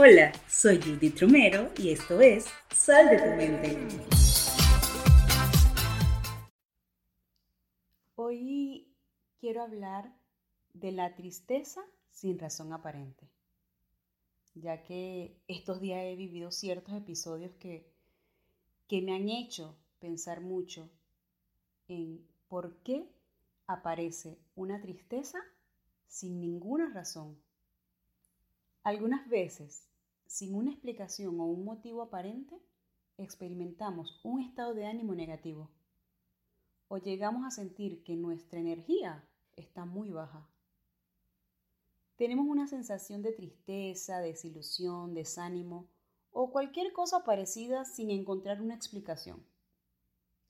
Hola, soy Judith Romero y esto es Sal de tu mente. Hoy quiero hablar de la tristeza sin razón aparente, ya que estos días he vivido ciertos episodios que, que me han hecho pensar mucho en por qué aparece una tristeza sin ninguna razón. Algunas veces, sin una explicación o un motivo aparente, experimentamos un estado de ánimo negativo o llegamos a sentir que nuestra energía está muy baja. Tenemos una sensación de tristeza, desilusión, desánimo o cualquier cosa parecida sin encontrar una explicación.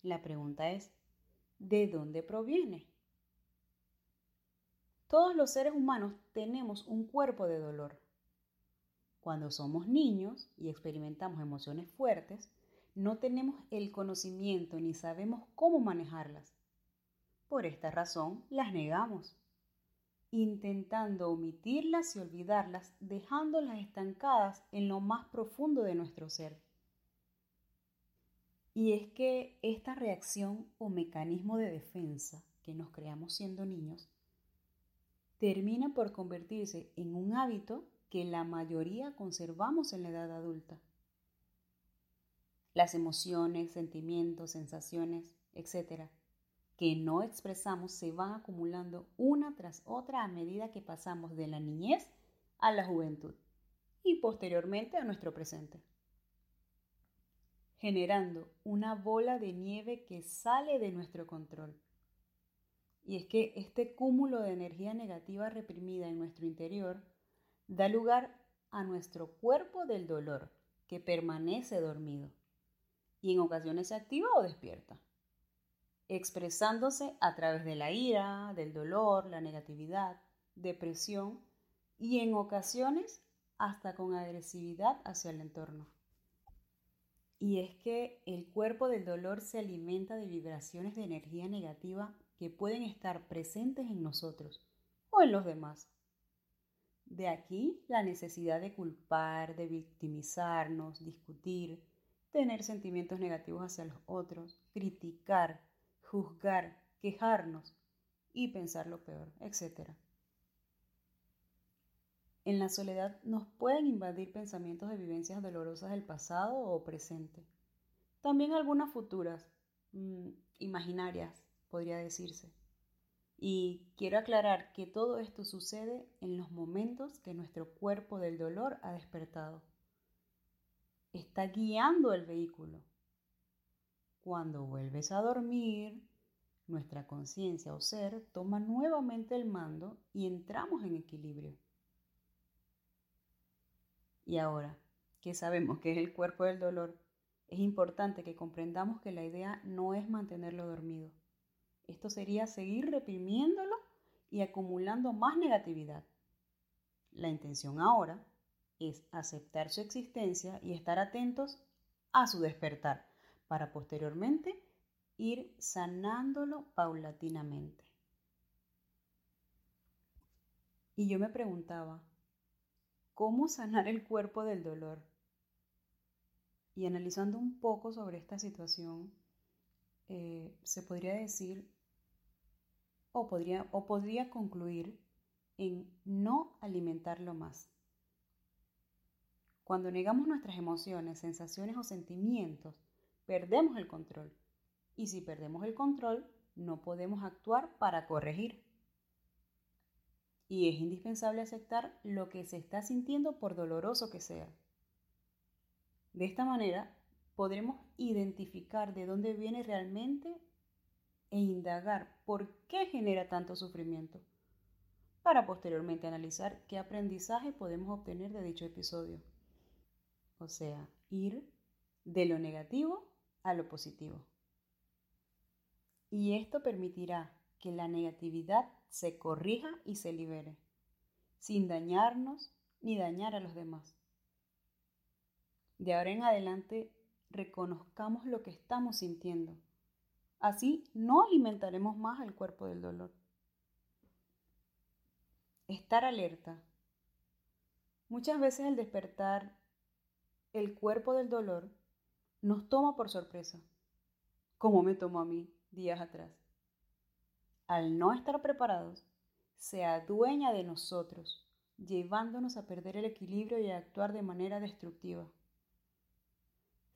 La pregunta es, ¿de dónde proviene? Todos los seres humanos tenemos un cuerpo de dolor. Cuando somos niños y experimentamos emociones fuertes, no tenemos el conocimiento ni sabemos cómo manejarlas. Por esta razón las negamos, intentando omitirlas y olvidarlas, dejándolas estancadas en lo más profundo de nuestro ser. Y es que esta reacción o mecanismo de defensa que nos creamos siendo niños termina por convertirse en un hábito que la mayoría conservamos en la edad adulta. Las emociones, sentimientos, sensaciones, etc., que no expresamos se van acumulando una tras otra a medida que pasamos de la niñez a la juventud y posteriormente a nuestro presente, generando una bola de nieve que sale de nuestro control y es que este cúmulo de energía negativa reprimida en nuestro interior da lugar a nuestro cuerpo del dolor, que permanece dormido y en ocasiones se activa o despierta, expresándose a través de la ira, del dolor, la negatividad, depresión y en ocasiones hasta con agresividad hacia el entorno. Y es que el cuerpo del dolor se alimenta de vibraciones de energía negativa que pueden estar presentes en nosotros o en los demás. De aquí la necesidad de culpar, de victimizarnos, discutir, tener sentimientos negativos hacia los otros, criticar, juzgar, quejarnos y pensar lo peor, etc. En la soledad nos pueden invadir pensamientos de vivencias dolorosas del pasado o presente. También algunas futuras, mm, imaginarias, podría decirse. Y quiero aclarar que todo esto sucede en los momentos que nuestro cuerpo del dolor ha despertado. Está guiando el vehículo. Cuando vuelves a dormir, nuestra conciencia o ser toma nuevamente el mando y entramos en equilibrio. Y ahora que sabemos que es el cuerpo del dolor, es importante que comprendamos que la idea no es mantenerlo dormido, esto sería seguir reprimiéndolo y acumulando más negatividad. La intención ahora es aceptar su existencia y estar atentos a su despertar para posteriormente ir sanándolo paulatinamente. Y yo me preguntaba, ¿cómo sanar el cuerpo del dolor? Y analizando un poco sobre esta situación, eh, se podría decir o podría, o podría concluir en no alimentarlo más. Cuando negamos nuestras emociones, sensaciones o sentimientos, perdemos el control. Y si perdemos el control, no podemos actuar para corregir. Y es indispensable aceptar lo que se está sintiendo por doloroso que sea. De esta manera, podremos identificar de dónde viene realmente e indagar por qué genera tanto sufrimiento, para posteriormente analizar qué aprendizaje podemos obtener de dicho episodio. O sea, ir de lo negativo a lo positivo. Y esto permitirá que la negatividad se corrija y se libere, sin dañarnos ni dañar a los demás. De ahora en adelante, reconozcamos lo que estamos sintiendo Así no alimentaremos más al cuerpo del dolor. Estar alerta. Muchas veces el despertar el cuerpo del dolor nos toma por sorpresa, como me tomó a mí días atrás. Al no estar preparados, se adueña de nosotros, llevándonos a perder el equilibrio y a actuar de manera destructiva.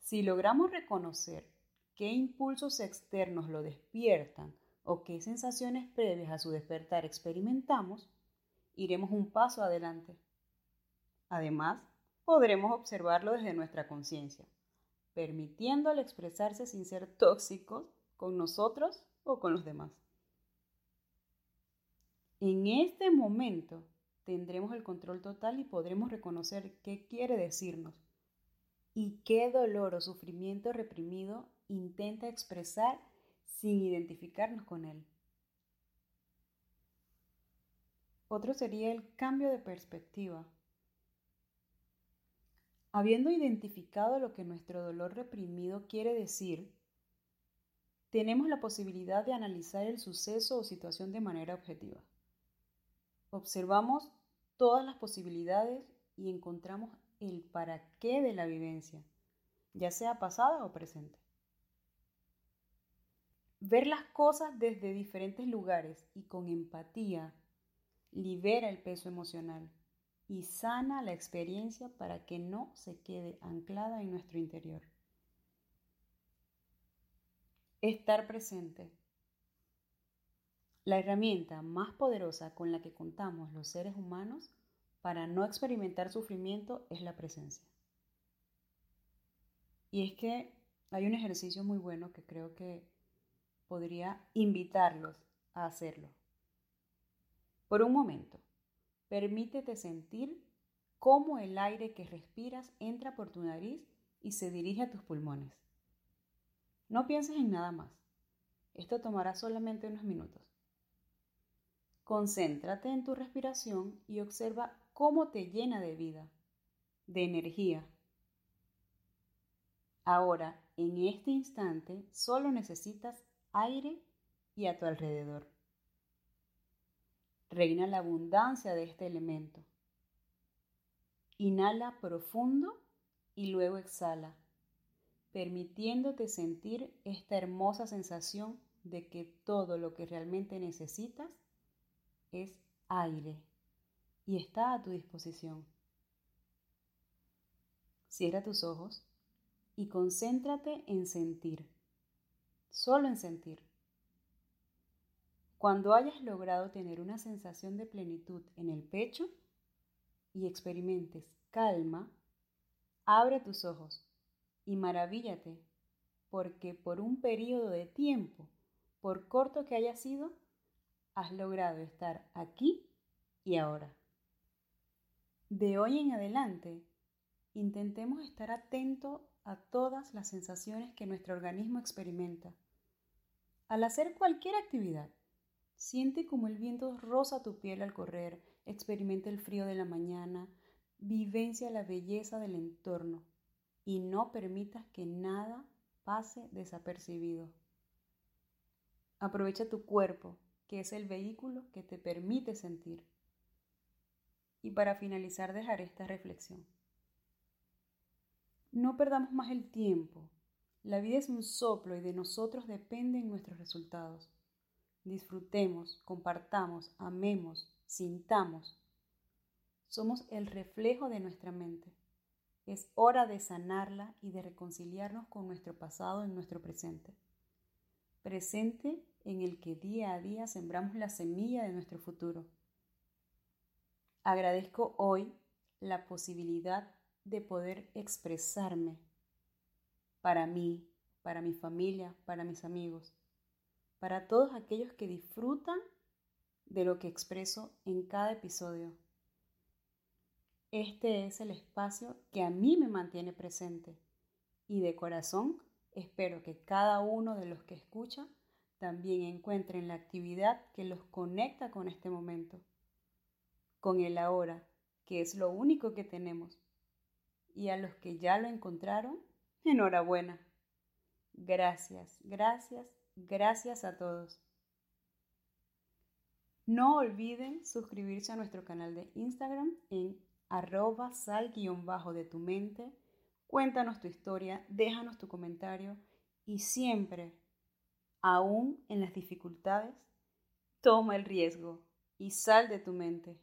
Si logramos reconocer qué impulsos externos lo despiertan o qué sensaciones previas a su despertar experimentamos, iremos un paso adelante. Además, podremos observarlo desde nuestra conciencia, permitiéndole expresarse sin ser tóxicos con nosotros o con los demás. En este momento tendremos el control total y podremos reconocer qué quiere decirnos y qué dolor o sufrimiento reprimido intenta expresar sin identificarnos con él. Otro sería el cambio de perspectiva. Habiendo identificado lo que nuestro dolor reprimido quiere decir, tenemos la posibilidad de analizar el suceso o situación de manera objetiva. Observamos todas las posibilidades y encontramos el para qué de la vivencia, ya sea pasada o presente. Ver las cosas desde diferentes lugares y con empatía libera el peso emocional y sana la experiencia para que no se quede anclada en nuestro interior. Estar presente. La herramienta más poderosa con la que contamos los seres humanos para no experimentar sufrimiento es la presencia. Y es que hay un ejercicio muy bueno que creo que podría invitarlos a hacerlo. Por un momento, permítete sentir cómo el aire que respiras entra por tu nariz y se dirige a tus pulmones. No pienses en nada más. Esto tomará solamente unos minutos. Concéntrate en tu respiración y observa cómo te llena de vida, de energía. Ahora, en este instante, solo necesitas aire y a tu alrededor. Reina la abundancia de este elemento. Inhala profundo y luego exhala, permitiéndote sentir esta hermosa sensación de que todo lo que realmente necesitas es aire y está a tu disposición. Cierra tus ojos y concéntrate en sentir solo en sentir. Cuando hayas logrado tener una sensación de plenitud en el pecho y experimentes calma, abre tus ojos y maravíllate porque por un periodo de tiempo, por corto que haya sido, has logrado estar aquí y ahora. De hoy en adelante, intentemos estar atentos a todas las sensaciones que nuestro organismo experimenta. Al hacer cualquier actividad, siente como el viento roza tu piel al correr, experimenta el frío de la mañana, vivencia la belleza del entorno y no permitas que nada pase desapercibido. Aprovecha tu cuerpo, que es el vehículo que te permite sentir. Y para finalizar dejaré esta reflexión. No perdamos más el tiempo. La vida es un soplo y de nosotros dependen nuestros resultados. Disfrutemos, compartamos, amemos, sintamos. Somos el reflejo de nuestra mente. Es hora de sanarla y de reconciliarnos con nuestro pasado en nuestro presente. Presente en el que día a día sembramos la semilla de nuestro futuro. Agradezco hoy la posibilidad de poder expresarme para mí, para mi familia, para mis amigos, para todos aquellos que disfrutan de lo que expreso en cada episodio. Este es el espacio que a mí me mantiene presente y de corazón espero que cada uno de los que escucha también encuentren la actividad que los conecta con este momento, con el ahora, que es lo único que tenemos y a los que ya lo encontraron, enhorabuena. Gracias, gracias, gracias a todos. No olviden suscribirse a nuestro canal de Instagram en arroba sal guion bajo de tu mente. Cuéntanos tu historia, déjanos tu comentario y siempre, aún en las dificultades, toma el riesgo y sal de tu mente.